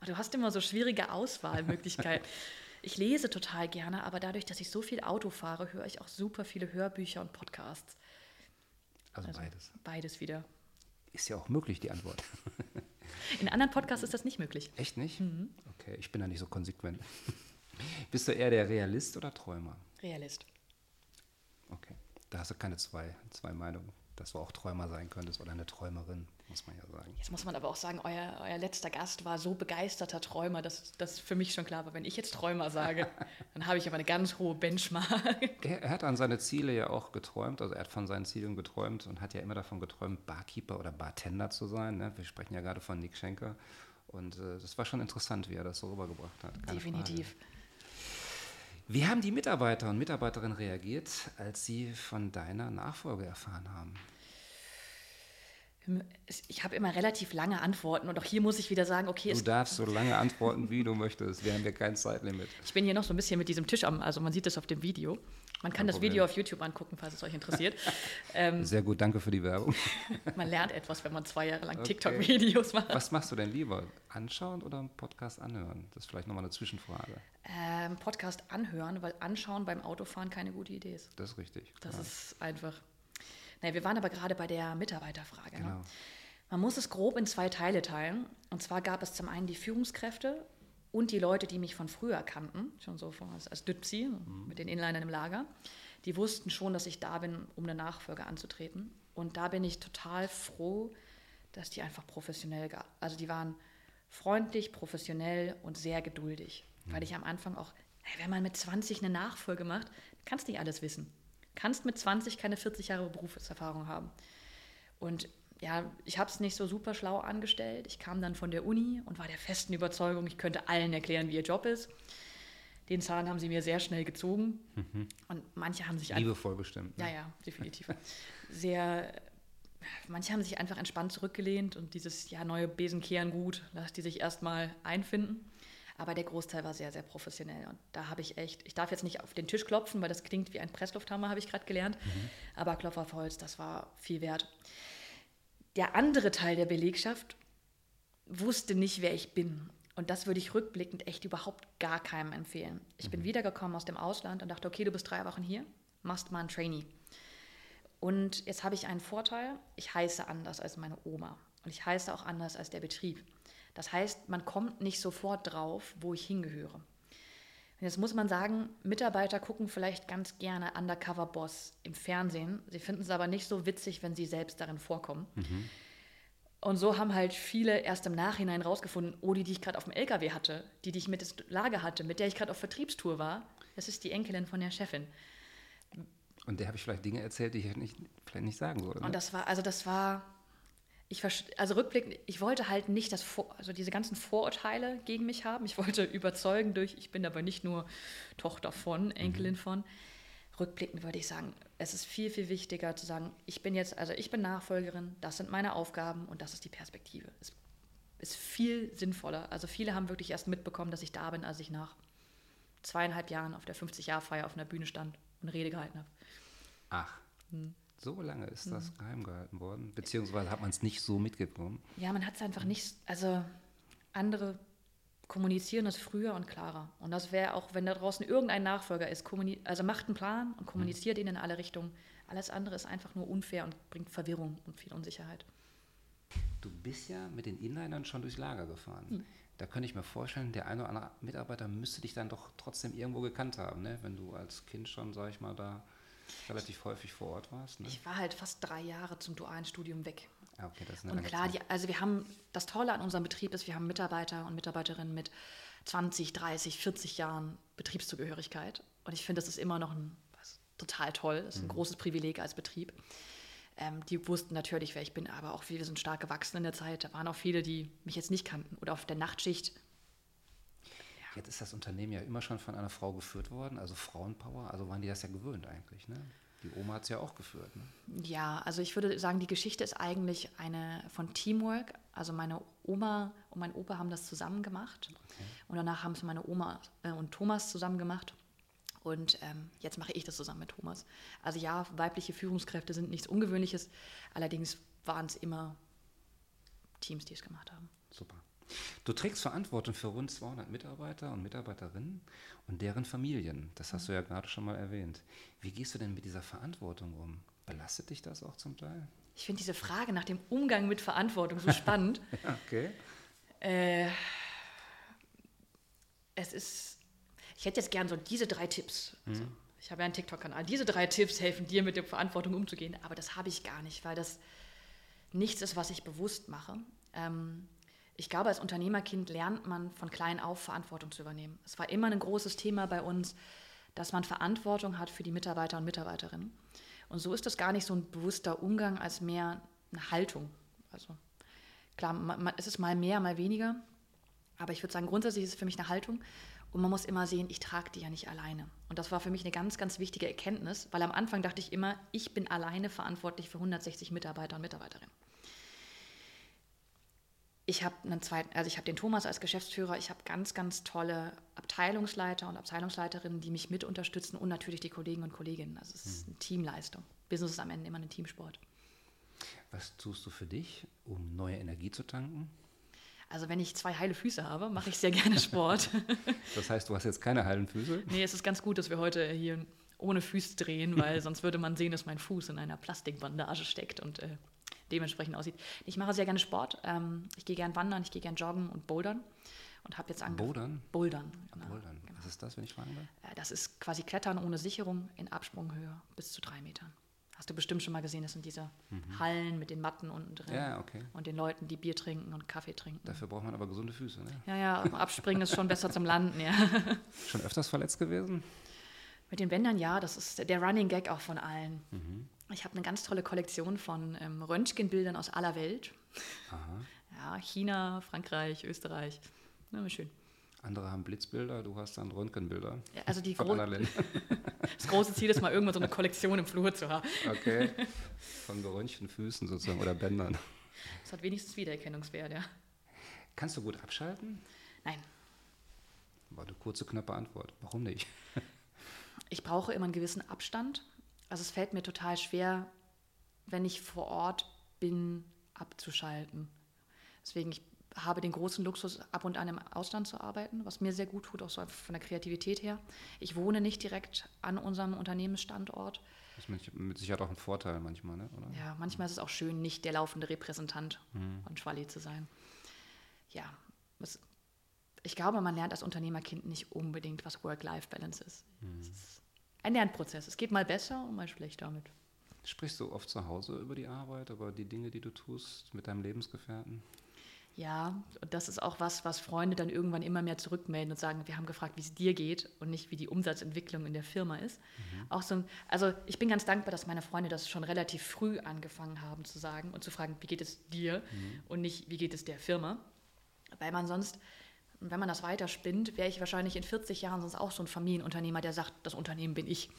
[SPEAKER 2] Oh, du hast immer so schwierige Auswahlmöglichkeiten. (laughs) ich lese total gerne, aber dadurch, dass ich so viel Auto fahre, höre ich auch super viele Hörbücher und Podcasts.
[SPEAKER 1] Also, also beides.
[SPEAKER 2] Beides wieder.
[SPEAKER 1] Ist ja auch möglich, die Antwort. (laughs)
[SPEAKER 2] In anderen Podcasts ist das nicht möglich.
[SPEAKER 1] Echt nicht? Mhm. Okay, ich bin da nicht so konsequent. (laughs) Bist du eher der Realist oder Träumer?
[SPEAKER 2] Realist.
[SPEAKER 1] Okay, da hast du keine zwei, zwei Meinungen, dass du auch Träumer sein könntest oder eine Träumerin muss man ja sagen.
[SPEAKER 2] Jetzt muss man aber auch sagen, euer, euer letzter Gast war so begeisterter Träumer, dass das für mich schon klar war. Wenn ich jetzt Träumer sage, (laughs) dann habe ich aber eine ganz hohe Benchmark.
[SPEAKER 1] Er, er, hat an seine Ziele ja auch geträumt, also er hat von seinen Zielen geträumt und hat ja immer davon geträumt, Barkeeper oder Bartender zu sein. Ne? Wir sprechen ja gerade von Nick Schenker. Und äh, das war schon interessant, wie er das so rübergebracht hat.
[SPEAKER 2] Keine Definitiv. Frage.
[SPEAKER 1] Wie haben die Mitarbeiter und Mitarbeiterinnen reagiert, als sie von deiner Nachfolge erfahren haben?
[SPEAKER 2] Ich habe immer relativ lange Antworten und auch hier muss ich wieder sagen, okay.
[SPEAKER 1] Du darfst so lange antworten, wie du möchtest. Wir haben ja kein Zeitlimit.
[SPEAKER 2] Ich bin hier noch so ein bisschen mit diesem Tisch am, also man sieht das auf dem Video. Man kann kein das Problem. Video auf YouTube angucken, falls es euch interessiert.
[SPEAKER 1] ähm, (laughs) Sehr gut, danke für die Werbung. (laughs)
[SPEAKER 2] man lernt etwas, wenn man zwei Jahre lang okay. TikTok-Videos macht.
[SPEAKER 1] Was machst du denn lieber? Anschauen oder einen Podcast anhören? Das ist vielleicht nochmal eine Zwischenfrage.
[SPEAKER 2] Ähm, Podcast anhören, weil anschauen beim Autofahren keine gute Idee ist.
[SPEAKER 1] Das ist richtig.
[SPEAKER 2] Das ja. ist einfach naja, wir waren aber gerade bei der Mitarbeiterfrage. Ne? Genau. Ne? Man muss es grob in zwei Teile teilen. Und zwar gab es zum einen die Führungskräfte und die Leute, die mich von früher kannten, schon so als, als Dützi, mhm. mit den Inlinern im Lager. Die wussten schon, dass ich da bin, um eine Nachfolge anzutreten. Und da bin ich total froh, dass die einfach professionell, also die waren freundlich, professionell und sehr geduldig. Mhm. Weil ich am Anfang auch, wenn man mit 20 eine Nachfolge macht, kannst du nicht alles wissen kannst mit 20 keine 40 Jahre Berufserfahrung haben. Und ja, ich habe es nicht so super schlau angestellt. Ich kam dann von der Uni und war der festen Überzeugung, ich könnte allen erklären, wie ihr Job ist. Den Zahn haben sie mir sehr schnell gezogen. Mhm. Und manche haben sich
[SPEAKER 1] Liebevoll bestimmt.
[SPEAKER 2] Ne? Ja, ja, definitiv. sehr, manche haben sich einfach entspannt zurückgelehnt und dieses, ja, neue Besen kehren gut, lass die sich erstmal einfinden. Aber der Großteil war sehr, sehr professionell. Und da habe ich echt, ich darf jetzt nicht auf den Tisch klopfen, weil das klingt wie ein Presslufthammer, habe ich gerade gelernt. Mhm. Aber Klopf auf Holz, das war viel wert. Der andere Teil der Belegschaft wusste nicht, wer ich bin. Und das würde ich rückblickend echt überhaupt gar keinem empfehlen. Ich mhm. bin wiedergekommen aus dem Ausland und dachte, okay, du bist drei Wochen hier, machst mal ein Trainee. Und jetzt habe ich einen Vorteil, ich heiße anders als meine Oma. Und ich heiße auch anders als der Betrieb. Das heißt, man kommt nicht sofort drauf, wo ich hingehöre. Und jetzt muss man sagen, Mitarbeiter gucken vielleicht ganz gerne Undercover Boss im Fernsehen. Sie finden es aber nicht so witzig, wenn sie selbst darin vorkommen. Mhm. Und so haben halt viele erst im Nachhinein rausgefunden, oh, die, die ich gerade auf dem LKW hatte, die, die ich mit ins Lager hatte, mit der ich gerade auf Vertriebstour war, das ist die Enkelin von der Chefin.
[SPEAKER 1] Und der habe ich vielleicht Dinge erzählt, die ich nicht, vielleicht nicht sagen würde.
[SPEAKER 2] Ne? Und das war, also das war, ich also rückblickend, ich wollte halt nicht das also diese ganzen Vorurteile gegen mich haben. Ich wollte (laughs) überzeugen durch, ich bin aber nicht nur Tochter von, Enkelin mhm. von. Rückblickend würde ich sagen, es ist viel, viel wichtiger zu sagen, ich bin jetzt, also ich bin Nachfolgerin, das sind meine Aufgaben und das ist die Perspektive. Es ist viel sinnvoller. Also viele haben wirklich erst mitbekommen, dass ich da bin, als ich nach zweieinhalb Jahren auf der 50-Jahr-Feier auf einer Bühne stand und Rede gehalten habe.
[SPEAKER 1] Ach. Hm. So lange ist das mhm. geheim gehalten worden, beziehungsweise hat man es nicht so mitgekommen.
[SPEAKER 2] Ja, man hat es einfach nicht, also andere kommunizieren das früher und klarer. Und das wäre auch, wenn da draußen irgendein Nachfolger ist, also macht einen Plan und kommuniziert mhm. ihn in alle Richtungen. Alles andere ist einfach nur unfair und bringt Verwirrung und viel Unsicherheit.
[SPEAKER 1] Du bist ja mit den Inlinern schon durchs Lager gefahren. Mhm. Da könnte ich mir vorstellen, der eine oder andere Mitarbeiter müsste dich dann doch trotzdem irgendwo gekannt haben, ne? wenn du als Kind schon, sag ich mal, da relativ häufig vor Ort warst. Ne?
[SPEAKER 2] Ich war halt fast drei Jahre zum dualen Studium weg.
[SPEAKER 1] Ah, okay, das ist
[SPEAKER 2] eine und klar, die, also wir haben, das Tolle an unserem Betrieb ist, wir haben Mitarbeiter und Mitarbeiterinnen mit 20, 30, 40 Jahren Betriebszugehörigkeit. Und ich finde, das ist immer noch ein, total toll. Das ist ein mhm. großes Privileg als Betrieb. Ähm, die wussten natürlich, wer ich bin, aber auch wir sind stark gewachsen in der Zeit. Da waren auch viele, die mich jetzt nicht kannten. Oder auf der Nachtschicht.
[SPEAKER 1] Jetzt ist das Unternehmen ja immer schon von einer Frau geführt worden, also Frauenpower. Also waren die das ja gewöhnt eigentlich, ne? Die Oma hat es ja auch geführt. Ne?
[SPEAKER 2] Ja, also ich würde sagen, die Geschichte ist eigentlich eine von Teamwork. Also meine Oma und mein Opa haben das zusammen gemacht. Okay. Und danach haben es meine Oma äh, und Thomas zusammen gemacht. Und ähm, jetzt mache ich das zusammen mit Thomas. Also ja, weibliche Führungskräfte sind nichts Ungewöhnliches. Allerdings waren es immer Teams, die es gemacht haben.
[SPEAKER 1] Super. Du trägst Verantwortung für rund 200 Mitarbeiter und Mitarbeiterinnen und deren Familien. Das hast du ja gerade schon mal erwähnt. Wie gehst du denn mit dieser Verantwortung um? Belastet dich das auch zum Teil?
[SPEAKER 2] Ich finde diese Frage nach dem Umgang mit Verantwortung so spannend. (laughs)
[SPEAKER 1] okay.
[SPEAKER 2] Äh, es ist, ich hätte jetzt gern so diese drei Tipps. Also, mhm. ich habe ja einen TikTok-Kanal. Diese drei Tipps helfen dir, mit der Verantwortung umzugehen. Aber das habe ich gar nicht, weil das nichts ist, was ich bewusst mache. Ähm, ich glaube, als Unternehmerkind lernt man von klein auf Verantwortung zu übernehmen. Es war immer ein großes Thema bei uns, dass man Verantwortung hat für die Mitarbeiter und Mitarbeiterinnen. Und so ist das gar nicht so ein bewusster Umgang als mehr eine Haltung. Also klar, man, es ist mal mehr, mal weniger. Aber ich würde sagen, grundsätzlich ist es für mich eine Haltung. Und man muss immer sehen, ich trage die ja nicht alleine. Und das war für mich eine ganz, ganz wichtige Erkenntnis, weil am Anfang dachte ich immer, ich bin alleine verantwortlich für 160 Mitarbeiter und Mitarbeiterinnen ich habe einen zweiten, also ich habe den Thomas als Geschäftsführer, ich habe ganz, ganz tolle Abteilungsleiter und Abteilungsleiterinnen, die mich mit unterstützen und natürlich die Kollegen und Kolleginnen. Also es ist hm. eine Teamleistung. Business ist am Ende immer ein Teamsport.
[SPEAKER 1] Was tust du für dich, um neue Energie zu tanken?
[SPEAKER 2] Also wenn ich zwei heile Füße habe, mache ich sehr gerne (laughs) Sport.
[SPEAKER 1] das heißt, du hast jetzt keine heilen Füße?
[SPEAKER 2] Nee, es ist ganz gut, dass wir heute hier ohne Füße drehen, weil (laughs) sonst würde man sehen, dass mein Fuß in einer Plastikbandage steckt und äh, dementsprechend aussieht. Ich mache sehr gerne Sport. Ähm, ich gehe gerne wandern, ich gehe gerne joggen und bouldern. Und habe jetzt angefangen.
[SPEAKER 1] Bouldern?
[SPEAKER 2] Bouldern.
[SPEAKER 1] Genau. Bouldern. Was ist das, wenn ich fragen will?
[SPEAKER 2] Äh, das ist quasi Klettern ohne Sicherung in Absprunghöhe bis zu drei Metern. Hast du bestimmt schon mal gesehen, das sind diese mhm. Hallen mit den Matten unten drin.
[SPEAKER 1] Ja, okay.
[SPEAKER 2] Und den Leuten, die Bier trinken und Kaffee trinken.
[SPEAKER 1] Dafür braucht man aber gesunde Füße, ne?
[SPEAKER 2] Ja, ja, abspringen ist schon (laughs) besser zum Landen, ja.
[SPEAKER 1] Schon öfters verletzt gewesen?
[SPEAKER 2] Mit den Bändern, ja, das ist der Running Gag auch von allen. Mhm. Ich habe eine ganz tolle Kollektion von ähm, Röntgenbildern aus aller Welt. Aha. Ja, China, Frankreich, Österreich. Na, schön.
[SPEAKER 1] Andere haben Blitzbilder, du hast dann Röntgenbilder.
[SPEAKER 2] Ja, also die (laughs) von (laughs) das große Ziel ist mal irgendwann so eine Kollektion im Flur zu haben.
[SPEAKER 1] Okay. (laughs) Von geröntgten Füßen sozusagen oder Bändern.
[SPEAKER 2] Das hat wenigstens Wiedererkennungswert, ja.
[SPEAKER 1] Kannst du gut abschalten?
[SPEAKER 2] Nein.
[SPEAKER 1] War eine kurze, knappe Antwort. Warum nicht?
[SPEAKER 2] Ich brauche immer einen gewissen Abstand also es fällt mir total schwer, wenn ich vor Ort bin, abzuschalten. Deswegen, ich habe den großen Luxus, ab und an im Ausland zu arbeiten, was mir sehr gut tut, auch so von der Kreativität her. Ich wohne nicht direkt an unserem Unternehmensstandort.
[SPEAKER 1] Das ist mit Sicherheit auch ein Vorteil manchmal, ne?
[SPEAKER 2] Oder? Ja, manchmal ist es auch schön, nicht der laufende Repräsentant mhm. von Schwalli zu sein. Ja, was, ich glaube, man lernt als Unternehmerkind nicht unbedingt, was Work-Life-Balance ist. Mhm. ist ein Lernprozess. Es geht mal besser und mal schlechter damit.
[SPEAKER 1] Sprichst du oft zu Hause über die Arbeit, über die Dinge, die du tust mit deinem Lebensgefährten?
[SPEAKER 2] Ja, und das ist auch was, was Freunde dann irgendwann immer mehr zurückmelden und sagen, wir haben gefragt, wie es dir geht und nicht, wie die Umsatzentwicklung in der Firma ist. Mhm. Auch so, also ich bin ganz dankbar, dass meine Freunde das schon relativ früh angefangen haben zu sagen und zu fragen, wie geht es dir mhm. und nicht, wie geht es der Firma. Weil man sonst und wenn man das weiterspinnt, wäre ich wahrscheinlich in 40 Jahren sonst auch so ein Familienunternehmer, der sagt, das Unternehmen bin ich.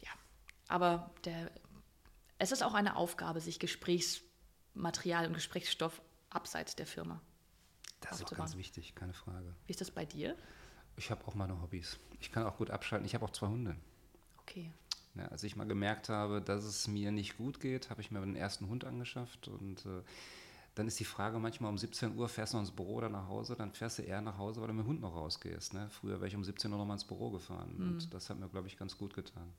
[SPEAKER 2] Ja, aber der, es ist auch eine Aufgabe, sich Gesprächsmaterial und Gesprächsstoff abseits der Firma.
[SPEAKER 1] Das ist auch ganz wichtig, keine Frage.
[SPEAKER 2] Wie ist das bei dir?
[SPEAKER 1] Ich habe auch meine Hobbys. Ich kann auch gut abschalten. Ich habe auch zwei Hunde.
[SPEAKER 2] Okay.
[SPEAKER 1] Ja, als ich mal gemerkt habe, dass es mir nicht gut geht, habe ich mir den ersten Hund angeschafft und äh, dann ist die Frage manchmal um 17 Uhr, fährst du noch ins Büro oder nach Hause, dann fährst du eher nach Hause, weil du mit dem Hund noch rausgehst. Ne? Früher wäre ich um 17 Uhr noch mal ins Büro gefahren mhm. und das hat mir, glaube ich, ganz gut getan.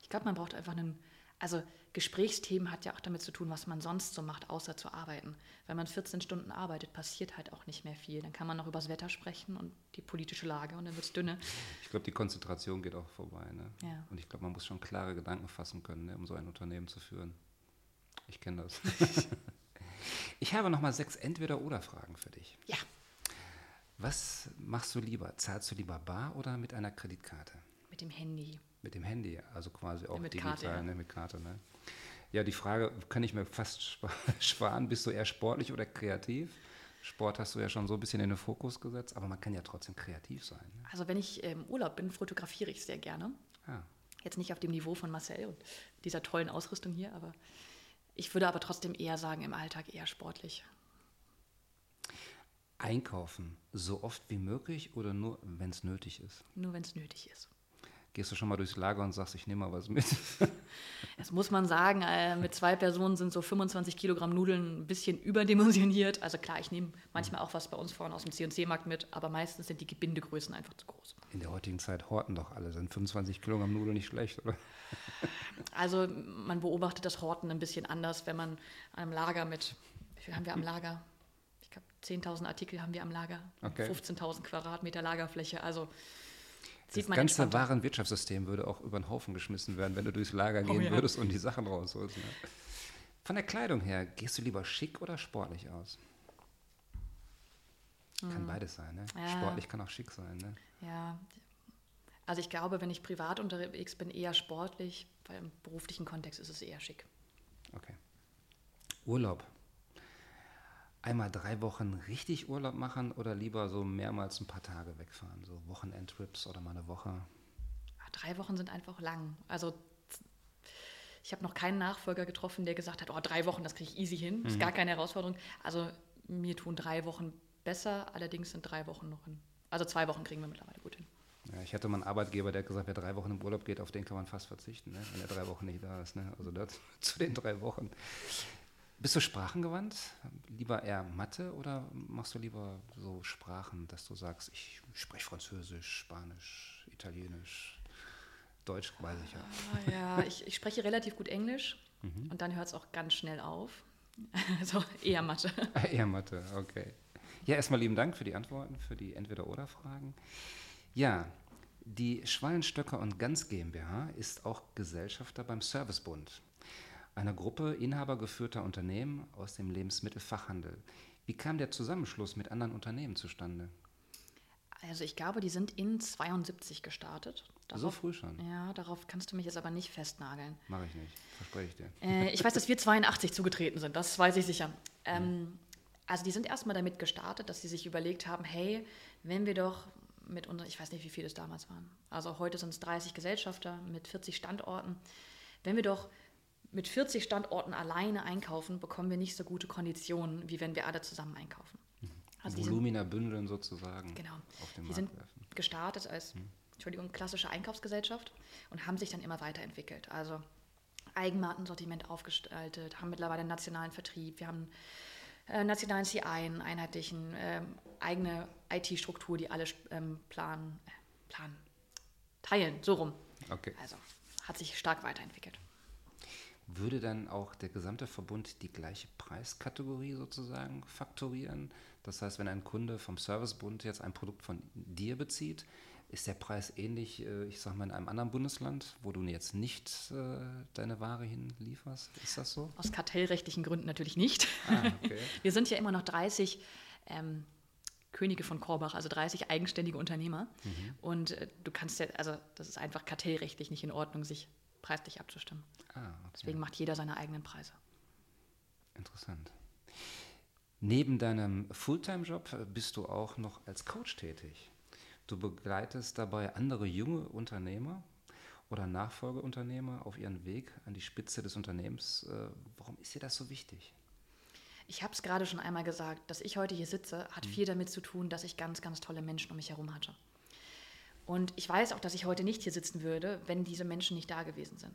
[SPEAKER 2] Ich glaube, man braucht einfach einen, also Gesprächsthemen hat ja auch damit zu tun, was man sonst so macht, außer zu arbeiten. Wenn man 14 Stunden arbeitet, passiert halt auch nicht mehr viel. Dann kann man noch über das Wetter sprechen und die politische Lage und dann wird es dünner.
[SPEAKER 1] Ich glaube, die Konzentration geht auch vorbei. Ne?
[SPEAKER 2] Ja.
[SPEAKER 1] Und ich glaube, man muss schon klare Gedanken fassen können, ne, um so ein Unternehmen zu führen. Ich kenne das. (laughs) Ich habe noch mal sechs Entweder-Oder-Fragen für dich.
[SPEAKER 2] Ja.
[SPEAKER 1] Was machst du lieber? Zahlst du lieber bar oder mit einer Kreditkarte?
[SPEAKER 2] Mit dem Handy.
[SPEAKER 1] Mit dem Handy, also quasi auch
[SPEAKER 2] mit
[SPEAKER 1] digital,
[SPEAKER 2] Karte, ja.
[SPEAKER 1] ne, mit Karte. Ne? Ja, die Frage kann ich mir fast (laughs) sparen. Bist du eher sportlich oder kreativ? Sport hast du ja schon so ein bisschen in den Fokus gesetzt, aber man kann ja trotzdem kreativ sein. Ne?
[SPEAKER 2] Also wenn ich im Urlaub bin, fotografiere ich sehr gerne. Ah. Jetzt nicht auf dem Niveau von Marcel und dieser tollen Ausrüstung hier, aber ich würde aber trotzdem eher sagen, im Alltag eher sportlich.
[SPEAKER 1] Einkaufen so oft wie möglich oder nur, wenn es nötig ist?
[SPEAKER 2] Nur, wenn es nötig ist.
[SPEAKER 1] Gehst du schon mal durchs Lager und sagst, ich nehme mal was mit? (laughs)
[SPEAKER 2] Das muss man sagen, äh, mit zwei Personen sind so 25 Kilogramm Nudeln ein bisschen überdimensioniert. Also klar, ich nehme manchmal auch was bei uns vorne aus dem C&C-Markt mit, aber meistens sind die Gebindegrößen einfach zu groß.
[SPEAKER 1] In der heutigen Zeit horten doch alle. Sind 25 Kilogramm Nudeln nicht schlecht, oder? (laughs)
[SPEAKER 2] Also man beobachtet das Horten ein bisschen anders, wenn man an einem Lager mit, wie viel haben wir am Lager? Ich glaube, 10.000 Artikel haben wir am Lager. Okay. 15.000 Quadratmeter Lagerfläche. Also
[SPEAKER 1] das ganze Warenwirtschaftssystem würde auch über den Haufen geschmissen werden, wenn du durchs Lager oh gehen oh, ja. würdest und die Sachen rausholst. Ne? Von der Kleidung her, gehst du lieber schick oder sportlich aus? Hm. Kann beides sein, ne? Ja. Sportlich kann auch schick sein, ne?
[SPEAKER 2] Ja. Also ich glaube, wenn ich privat unterwegs bin, eher sportlich, weil im beruflichen Kontext ist es eher schick.
[SPEAKER 1] Okay. Urlaub einmal drei Wochen richtig Urlaub machen oder lieber so mehrmals ein paar Tage wegfahren, so Wochenendtrips oder mal eine Woche?
[SPEAKER 2] Ja, drei Wochen sind einfach lang. Also ich habe noch keinen Nachfolger getroffen, der gesagt hat, oh, drei Wochen, das kriege ich easy hin, mhm. ist gar keine Herausforderung. Also mir tun drei Wochen besser, allerdings sind drei Wochen noch hin. Also zwei Wochen kriegen wir mittlerweile gut hin.
[SPEAKER 1] Ja, ich hatte mal einen Arbeitgeber, der hat gesagt, wer drei Wochen im Urlaub geht, auf den kann man fast verzichten, ne? wenn er drei Wochen nicht da ist. Ne? Also das, (laughs) zu den drei Wochen. Bist du sprachengewandt? Lieber eher Mathe oder machst du lieber so Sprachen, dass du sagst, ich spreche Französisch, Spanisch, Italienisch, Deutsch, weiß ich ja.
[SPEAKER 2] Ah, ja, ich, ich spreche relativ gut Englisch mhm. und dann hört es auch ganz schnell auf. (laughs) Also eher Mathe. (laughs)
[SPEAKER 1] eher Mathe, okay. Ja, erstmal lieben Dank für die Antworten, für die Entweder-Oder-Fragen. Ja, die Schwallenstöcker und Ganz GmbH ist auch Gesellschafter beim Servicebund einer Gruppe inhabergeführter Unternehmen aus dem Lebensmittelfachhandel. Wie kam der Zusammenschluss mit anderen Unternehmen zustande?
[SPEAKER 2] Also ich glaube, die sind in 72 gestartet.
[SPEAKER 1] Darauf, so früh schon?
[SPEAKER 2] Ja, darauf kannst du mich jetzt aber nicht festnageln.
[SPEAKER 1] Mache ich nicht, verspreche ich dir.
[SPEAKER 2] Äh, ich weiß, dass wir (laughs) 82 zugetreten sind, das weiß ich sicher. Ähm. Also die sind erstmal damit gestartet, dass sie sich überlegt haben, hey, wenn wir doch mit unseren, ich weiß nicht, wie viele es damals waren, also heute sind es 30 Gesellschafter mit 40 Standorten, wenn wir doch mit 40 Standorten alleine einkaufen, bekommen wir nicht so gute Konditionen, wie wenn wir alle zusammen einkaufen.
[SPEAKER 1] Mhm. Also Volumina sind, bündeln sozusagen.
[SPEAKER 2] Genau. Auf den die sind werfen. gestartet als hm. Entschuldigung, klassische Einkaufsgesellschaft und haben sich dann immer weiterentwickelt. Also Eigenmarkensortiment aufgestaltet, haben mittlerweile einen nationalen Vertrieb, wir haben äh, nationalen CI, einen einheitlichen, äh, eigene IT-Struktur, die alle ähm, planen, äh, planen, teilen, so rum.
[SPEAKER 1] Okay.
[SPEAKER 2] Also hat sich stark weiterentwickelt.
[SPEAKER 1] Würde dann auch der gesamte Verbund die gleiche Preiskategorie sozusagen faktorieren? Das heißt, wenn ein Kunde vom Servicebund jetzt ein Produkt von dir bezieht, ist der Preis ähnlich, äh, ich sag mal, in einem anderen Bundesland, wo du jetzt nicht äh, deine Ware hinlieferst? Ist das so?
[SPEAKER 2] Aus kartellrechtlichen Gründen natürlich nicht. Ah, okay. (laughs) Wir sind ja immer noch 30 ähm, Könige von Korbach, also 30 eigenständige Unternehmer. Mhm. Und äh, du kannst ja, also das ist einfach kartellrechtlich nicht in Ordnung, sich preislich abzustimmen. Ah, okay. Deswegen macht jeder seine eigenen Preise.
[SPEAKER 1] Interessant. Neben deinem Fulltime-Job bist du auch noch als Coach tätig. Du begleitest dabei andere junge Unternehmer oder Nachfolgeunternehmer auf ihren Weg an die Spitze des Unternehmens. Äh, warum ist dir das so wichtig?
[SPEAKER 2] Ich habe es gerade schon einmal gesagt, dass ich heute hier sitze, hat mhm. viel damit zu tun, dass ich ganz, ganz tolle Menschen um mich herum hatte. Und ich weiß auch, dass ich heute nicht hier sitzen würde, wenn diese Menschen nicht da gewesen sind.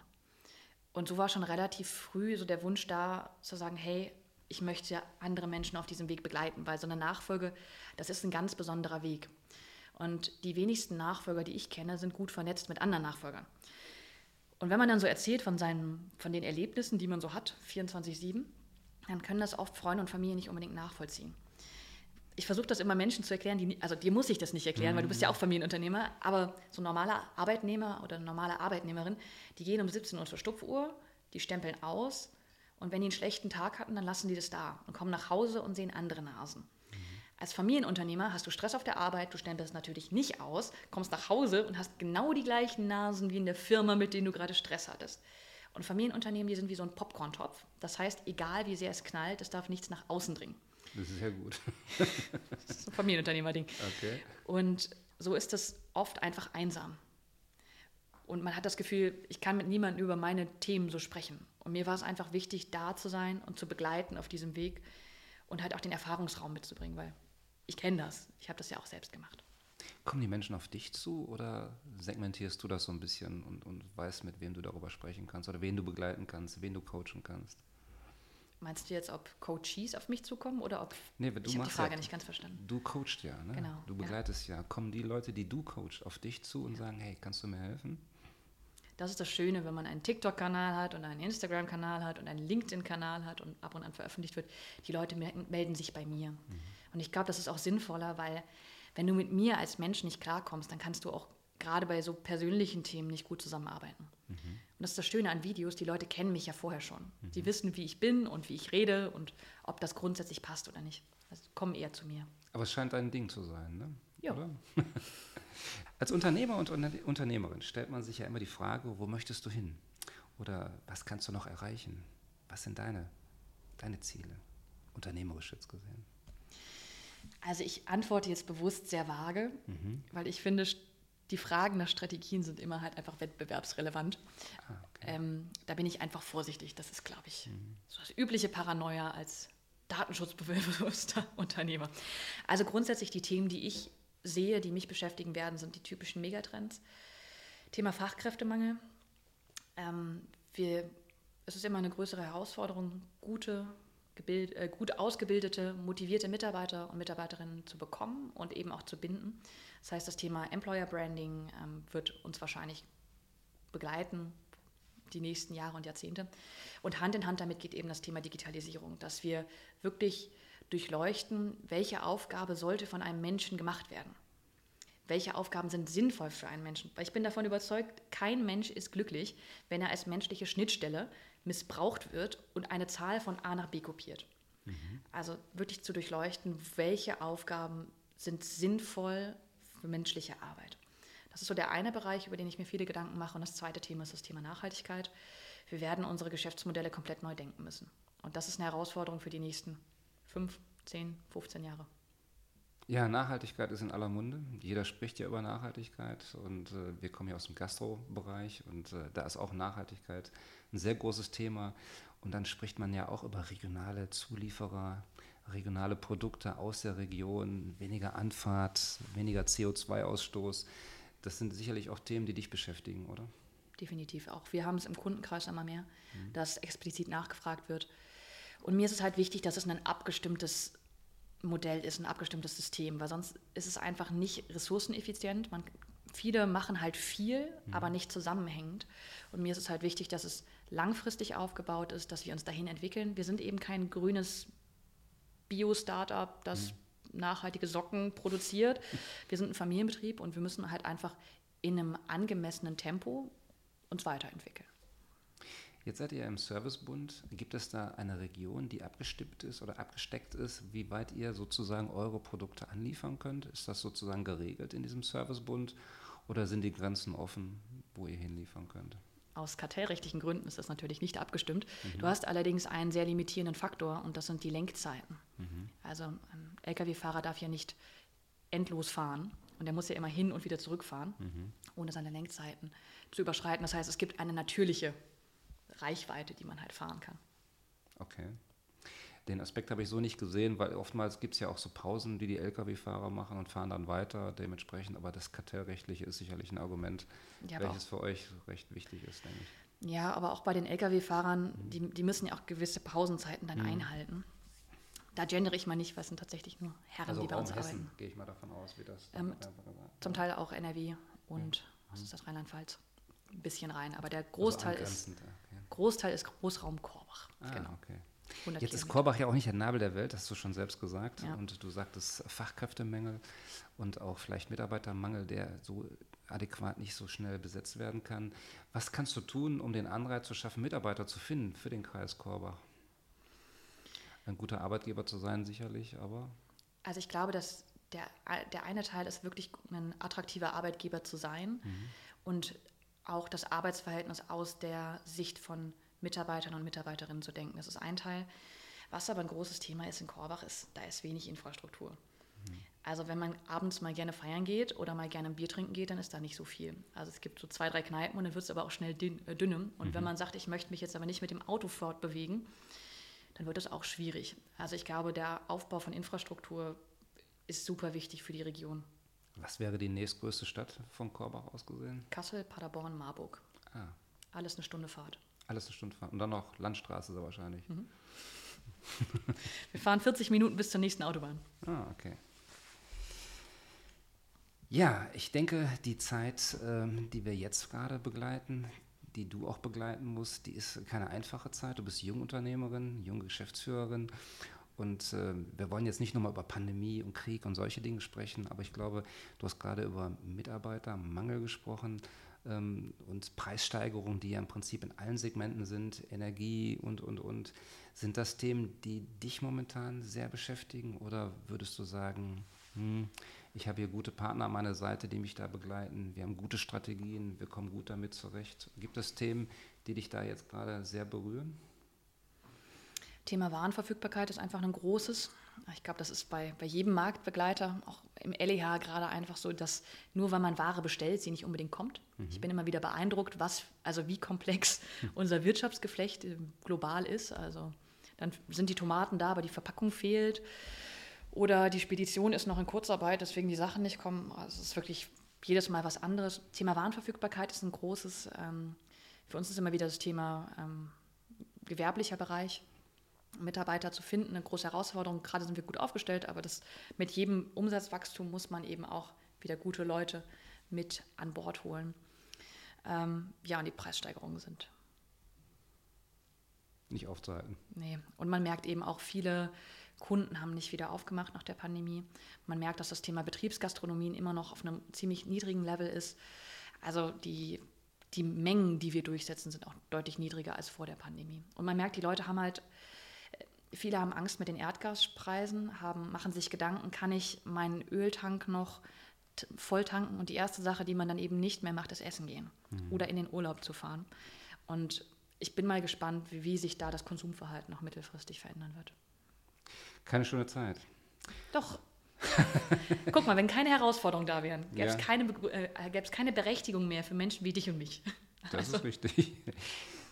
[SPEAKER 2] Und so war schon relativ früh so der Wunsch da, zu sagen, hey, ich möchte andere Menschen auf diesem Weg begleiten, weil so eine Nachfolge, das ist ein ganz besonderer Weg. Und die wenigsten Nachfolger, die ich kenne, sind gut vernetzt mit anderen Nachfolgern. Und wenn man dann so erzählt von, seinen, von den Erlebnissen, die man so hat, 24-7, dann können das oft Freunde und Familie nicht unbedingt nachvollziehen ich versuche das immer Menschen zu erklären, die, also dir muss ich das nicht erklären, mhm. weil du bist ja auch Familienunternehmer, aber so ein normaler Arbeitnehmer oder eine normale Arbeitnehmerin, die gehen um 17 Uhr zur Stupfuhr, die stempeln aus und wenn die einen schlechten Tag hatten, dann lassen die das da und kommen nach Hause und sehen andere Nasen. Mhm. Als Familienunternehmer hast du Stress auf der Arbeit, du stempelst natürlich nicht aus, kommst nach Hause und hast genau die gleichen Nasen wie in der Firma, mit denen du gerade Stress hattest. Und Familienunternehmen, die sind wie so ein Popcorn-Topf. Das heißt, egal wie sehr es knallt, es darf nichts nach außen dringen.
[SPEAKER 1] Das ist ja gut.
[SPEAKER 2] das ist ein Familienunternehmer-Ding. Okay. Und so ist es oft einfach einsam. Und man hat das Gefühl, ich kann mit niemandem über meine Themen so sprechen. Und mir war es einfach wichtig, da zu sein und zu begleiten auf diesem Weg und halt auch den Erfahrungsraum mitzubringen, weil ich kenne das. Ich habe das ja auch selbst gemacht.
[SPEAKER 1] Kommen die Menschen auf dich zu oder segmentierst du das so ein bisschen und, und weißt, mit wem du darüber sprechen kannst oder wen du begleiten kannst, wen du coachen kannst?
[SPEAKER 2] Meinst du jetzt, ob Coaches auf mich zukommen oder ob.
[SPEAKER 1] Nee, du
[SPEAKER 2] ich habe die Frage
[SPEAKER 1] ja,
[SPEAKER 2] nicht ganz verstanden.
[SPEAKER 1] Du coachst ja, ne?
[SPEAKER 2] Genau.
[SPEAKER 1] Du begleitest ja. ja. Kommen die Leute, die du coachst, auf dich zu und ja. sagen: Hey, kannst du mir helfen?
[SPEAKER 2] Das ist das Schöne, wenn man einen TikTok-Kanal hat und einen Instagram-Kanal hat und einen LinkedIn-Kanal hat und ab und an veröffentlicht wird. Die Leute melden sich bei mir. Mhm. Und ich glaube, das ist auch sinnvoller, weil wenn du mit mir als Mensch nicht klarkommst, dann kannst du auch gerade bei so persönlichen Themen nicht gut zusammenarbeiten. Mhm. Und das ist das Schöne an Videos, die Leute kennen mich ja vorher schon. Mhm. Die wissen, wie ich bin und wie ich rede und ob das grundsätzlich passt oder nicht. Also kommen eher zu mir.
[SPEAKER 1] Aber es scheint ein Ding zu sein, ne?
[SPEAKER 2] Ja. (laughs)
[SPEAKER 1] Als Unternehmer und Unternehmerin stellt man sich ja immer die Frage, wo möchtest du hin? Oder was kannst du noch erreichen? Was sind deine, deine Ziele, unternehmerisch jetzt gesehen?
[SPEAKER 2] Also ich antworte jetzt bewusst sehr vage, mhm. weil ich finde, die Fragen nach Strategien sind immer halt einfach wettbewerbsrelevant. Ah, okay. ähm, da bin ich einfach vorsichtig. Das ist, glaube ich, mhm. so das übliche Paranoia als datenschutzbewusster Unternehmer. Also grundsätzlich die Themen, die ich sehe, die mich beschäftigen werden, sind die typischen Megatrends. Thema Fachkräftemangel. Ähm, wir, es ist immer eine größere Herausforderung, gute, gebild, äh, gut ausgebildete, motivierte Mitarbeiter und Mitarbeiterinnen zu bekommen und eben auch zu binden. Das heißt, das Thema Employer Branding ähm, wird uns wahrscheinlich begleiten die nächsten Jahre und Jahrzehnte. Und Hand in Hand damit geht eben das Thema Digitalisierung, dass wir wirklich durchleuchten, welche Aufgabe sollte von einem Menschen gemacht werden. Welche Aufgaben sind sinnvoll für einen Menschen? Weil ich bin davon überzeugt, kein Mensch ist glücklich, wenn er als menschliche Schnittstelle missbraucht wird und eine Zahl von A nach B kopiert. Mhm. Also wirklich zu durchleuchten, welche Aufgaben sind sinnvoll für menschliche Arbeit. Das ist so der eine Bereich, über den ich mir viele Gedanken mache. Und das zweite Thema ist das Thema Nachhaltigkeit. Wir werden unsere Geschäftsmodelle komplett neu denken müssen. Und das ist eine Herausforderung für die nächsten fünf, zehn, 15 Jahre.
[SPEAKER 1] Ja, Nachhaltigkeit ist in aller Munde. Jeder spricht ja über Nachhaltigkeit und äh, wir kommen ja aus dem Gastrobereich und äh, da ist auch Nachhaltigkeit ein sehr großes Thema. Und dann spricht man ja auch über regionale Zulieferer, regionale Produkte aus der Region, weniger Anfahrt, weniger CO2-Ausstoß. Das sind sicherlich auch Themen, die dich beschäftigen, oder?
[SPEAKER 2] Definitiv auch. Wir haben es im Kundenkreis immer mehr, mhm. dass explizit nachgefragt wird. Und mir ist es halt wichtig, dass es ein abgestimmtes Modell ist, ein abgestimmtes System, weil sonst ist es einfach nicht ressourceneffizient. Man, viele machen halt viel, mhm. aber nicht zusammenhängend. Und mir ist es halt wichtig, dass es langfristig aufgebaut ist, dass wir uns dahin entwickeln. Wir sind eben kein grünes Bio-Startup, das mhm. nachhaltige Socken produziert. Wir sind ein Familienbetrieb und wir müssen halt einfach in einem angemessenen Tempo uns weiterentwickeln.
[SPEAKER 1] Jetzt seid ihr im Servicebund. Gibt es da eine Region, die abgestimmt ist oder abgesteckt ist, wie weit ihr sozusagen eure Produkte anliefern könnt? Ist das sozusagen geregelt in diesem Servicebund oder sind die Grenzen offen, wo ihr hinliefern könnt?
[SPEAKER 2] Aus kartellrechtlichen Gründen ist das natürlich nicht abgestimmt. Mhm. Du hast allerdings einen sehr limitierenden Faktor und das sind die Lenkzeiten. Mhm. Also ein Lkw-Fahrer darf ja nicht endlos fahren und er muss ja immer hin und wieder zurückfahren, mhm. ohne seine Lenkzeiten zu überschreiten. Das heißt, es gibt eine natürliche Reichweite, die man halt fahren kann.
[SPEAKER 1] Okay. Den Aspekt habe ich so nicht gesehen, weil oftmals gibt es ja auch so Pausen, die die Lkw-Fahrer machen und fahren dann weiter dementsprechend. Aber das Kartellrechtliche ist sicherlich ein Argument, ja, welches für euch recht wichtig ist, denke ich.
[SPEAKER 2] Ja, aber auch bei den Lkw-Fahrern, mhm. die, die müssen ja auch gewisse Pausenzeiten dann mhm. einhalten. Da gendere ich mal nicht, weil es sind tatsächlich nur Herren,
[SPEAKER 1] also
[SPEAKER 2] die bei uns
[SPEAKER 1] Hessen,
[SPEAKER 2] arbeiten.
[SPEAKER 1] gehe ich mal davon aus, wie das
[SPEAKER 2] ähm, Zum Teil auch NRW und mhm. was ist das, Rheinland-Pfalz? Ein bisschen rein, aber der also Großteil also ist Großteil ist Großraum Korbach.
[SPEAKER 1] Ah, genau. okay. Jetzt ist Korbach ja auch nicht der Nabel der Welt, hast du schon selbst gesagt. Ja. Und du sagtest Fachkräftemängel und auch vielleicht Mitarbeitermangel, der so adäquat nicht so schnell besetzt werden kann. Was kannst du tun, um den Anreiz zu schaffen, Mitarbeiter zu finden für den Kreis Korbach? Ein guter Arbeitgeber zu sein, sicherlich, aber.
[SPEAKER 2] Also ich glaube, dass der, der eine Teil ist wirklich ein attraktiver Arbeitgeber zu sein mhm. und auch das Arbeitsverhältnis aus der Sicht von Mitarbeitern und Mitarbeiterinnen zu denken. Das ist ein Teil. Was aber ein großes Thema ist in Korbach, ist, da ist wenig Infrastruktur. Mhm. Also wenn man abends mal gerne feiern geht oder mal gerne ein Bier trinken geht, dann ist da nicht so viel. Also es gibt so zwei, drei Kneipen und dann wird es aber auch schnell dünn, äh, dünnem. Und mhm. wenn man sagt, ich möchte mich jetzt aber nicht mit dem Auto fortbewegen, dann wird es auch schwierig. Also ich glaube, der Aufbau von Infrastruktur ist super wichtig für die Region.
[SPEAKER 1] Was wäre die nächstgrößte Stadt von Korbach aus gesehen?
[SPEAKER 2] Kassel, Paderborn, Marburg. Ah. Alles eine Stunde Fahrt.
[SPEAKER 1] Alles eine Stunde Fahrt. Und dann noch Landstraße sehr wahrscheinlich. Mhm. (laughs)
[SPEAKER 2] Wir fahren 40 Minuten bis zur nächsten Autobahn.
[SPEAKER 1] Ah, okay. Ja, ich denke, die Zeit, ähm, die wir jetzt gerade begleiten, die du auch begleiten musst, die ist keine einfache Zeit. Du bist Jungunternehmerin, junge Geschäftsführerin und äh, wir wollen jetzt nicht nur mal über Pandemie und Krieg und solche Dinge sprechen, aber ich glaube, du hast gerade über Mitarbeitermangel gesprochen ähm, und Preissteigerungen, die ja im Prinzip in allen Segmenten sind, Energie und, und, und. Sind das Themen, die dich momentan sehr beschäftigen oder würdest du sagen, hm, ich habe hier gute Partner an meiner Seite, die mich da begleiten, wir haben gute Strategien, wir kommen gut damit zurecht. Gibt es Themen, die dich da jetzt gerade sehr berühren?
[SPEAKER 2] Thema Warenverfügbarkeit ist einfach ein großes. Ich glaube, das ist bei, bei jedem Marktbegleiter, auch im LEH gerade einfach so, dass nur weil man Ware bestellt, sie nicht unbedingt kommt. Mhm. Ich bin immer wieder beeindruckt, was, also wie komplex (laughs) unser Wirtschaftsgeflecht äh, global ist. Also dann sind die Tomaten da, aber die Verpackung fehlt. Oder die Spedition ist noch in Kurzarbeit, deswegen die Sachen nicht kommen. Also es ist wirklich jedes Mal was anderes. Thema Warenverfügbarkeit ist ein großes. Ähm, für uns ist immer wieder das Thema ähm, gewerblicher Bereich. Mitarbeiter zu finden, eine große Herausforderung. Gerade sind wir gut aufgestellt, aber das, mit jedem Umsatzwachstum muss man eben auch wieder gute Leute mit an Bord holen. Ähm, ja, und die Preissteigerungen sind
[SPEAKER 1] nicht aufzuhalten.
[SPEAKER 2] Nee, und man merkt eben auch, viele Kunden haben nicht wieder aufgemacht nach der Pandemie. Man merkt, dass das Thema Betriebsgastronomien immer noch auf einem ziemlich niedrigen Level ist. Also die, die Mengen, die wir durchsetzen, sind auch deutlich niedriger als vor der Pandemie. Und man merkt, die Leute haben halt Viele haben Angst mit den Erdgaspreisen, haben, machen sich Gedanken, kann ich meinen Öltank noch voll tanken? Und die erste Sache, die man dann eben nicht mehr macht, ist essen gehen mhm. oder in den Urlaub zu fahren. Und ich bin mal gespannt, wie, wie sich da das Konsumverhalten noch mittelfristig verändern wird.
[SPEAKER 1] Keine schöne Zeit.
[SPEAKER 2] Doch. (laughs) Guck mal, wenn keine Herausforderungen da wären, gäbe es ja. keine, äh, keine Berechtigung mehr für Menschen wie dich und mich.
[SPEAKER 1] Das also. ist richtig.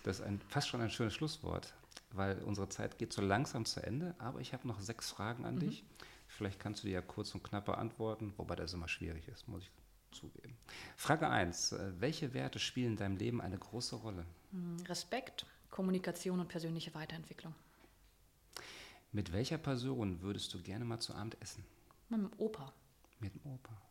[SPEAKER 1] Das ist ein, fast schon ein schönes Schlusswort weil unsere Zeit geht so langsam zu Ende. Aber ich habe noch sechs Fragen an mhm. dich. Vielleicht kannst du die ja kurz und knapp beantworten, wobei das immer schwierig ist, muss ich zugeben. Frage 1. Äh, welche Werte spielen in deinem Leben eine große Rolle?
[SPEAKER 2] Hm, Respekt, Kommunikation und persönliche Weiterentwicklung.
[SPEAKER 1] Mit welcher Person würdest du gerne mal zu Abend essen?
[SPEAKER 2] Mit dem Opa.
[SPEAKER 1] Mit dem Opa.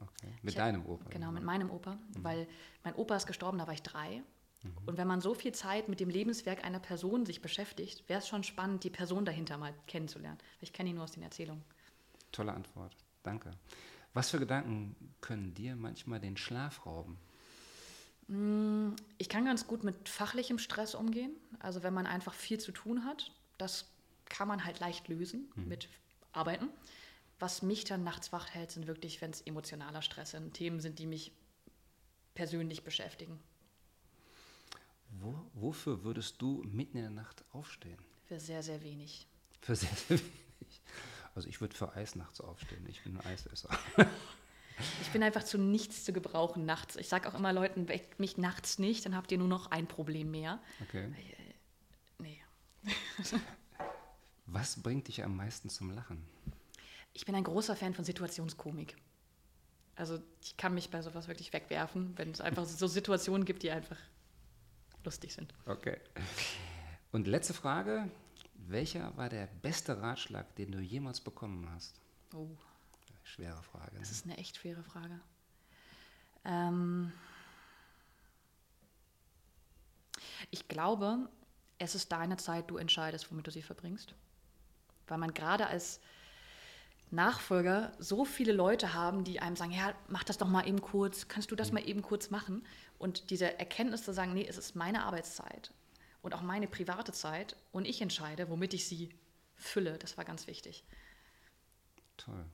[SPEAKER 1] Okay. Mit ich deinem Opa.
[SPEAKER 2] Genau, mit meinem Opa. Mhm. Weil mein Opa ist gestorben, da war ich drei. Mhm. Und wenn man so viel Zeit mit dem Lebenswerk einer Person sich beschäftigt, wäre es schon spannend, die Person dahinter mal kennenzulernen. Ich kenne ihn nur aus den Erzählungen.
[SPEAKER 1] Tolle Antwort. Danke. Was für Gedanken können dir manchmal den Schlaf rauben?
[SPEAKER 2] Mm, ich kann ganz gut mit fachlichem Stress umgehen. Also wenn man einfach viel zu tun hat, das kann man halt leicht lösen mhm. mit Arbeiten. Was mich dann nachts wach hält, sind wirklich, wenn es emotionaler Stress sind, Themen sind, die mich persönlich beschäftigen.
[SPEAKER 1] Wo, wofür würdest du mitten in der Nacht aufstehen?
[SPEAKER 2] Für sehr, sehr wenig.
[SPEAKER 1] Für sehr, sehr wenig. Also ich würde für Eis nachts aufstehen. Ich bin ein Eisesser.
[SPEAKER 2] Ich bin einfach zu nichts zu gebrauchen nachts. Ich sage auch immer Leuten, weckt mich nachts nicht, dann habt ihr nur noch ein Problem mehr.
[SPEAKER 1] Okay.
[SPEAKER 2] Äh, nee. (laughs)
[SPEAKER 1] Was bringt dich am meisten zum Lachen?
[SPEAKER 2] Ich bin ein großer Fan von Situationskomik. Also ich kann mich bei sowas wirklich wegwerfen, wenn es einfach so Situationen gibt, die einfach lustig sind.
[SPEAKER 1] Okay. Und letzte Frage. Welcher war der beste Ratschlag, den du jemals bekommen hast?
[SPEAKER 2] Oh.
[SPEAKER 1] Schwere Frage.
[SPEAKER 2] Das ne? ist eine echt schwere Frage. Ähm ich glaube, es ist deine Zeit, du entscheidest, womit du sie verbringst. Weil man gerade als Nachfolger so viele Leute haben, die einem sagen, ja, mach das doch mal eben kurz, kannst du das mhm. mal eben kurz machen? Und diese Erkenntnis zu sagen, nee, es ist meine Arbeitszeit und auch meine private Zeit und ich entscheide, womit ich sie fülle, das war ganz wichtig.
[SPEAKER 1] Toll.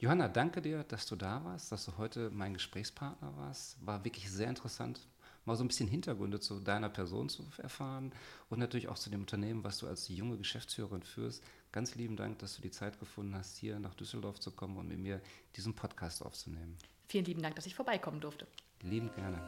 [SPEAKER 1] Johanna, danke dir, dass du da warst, dass du heute mein Gesprächspartner warst. War wirklich sehr interessant, mal so ein bisschen Hintergründe zu deiner Person zu erfahren und natürlich auch zu dem Unternehmen, was du als junge Geschäftsführerin führst. Ganz lieben Dank, dass du die Zeit gefunden hast, hier nach Düsseldorf zu kommen und mit mir diesen Podcast aufzunehmen.
[SPEAKER 2] Vielen lieben Dank, dass ich vorbeikommen durfte.
[SPEAKER 1] Lieben gerne.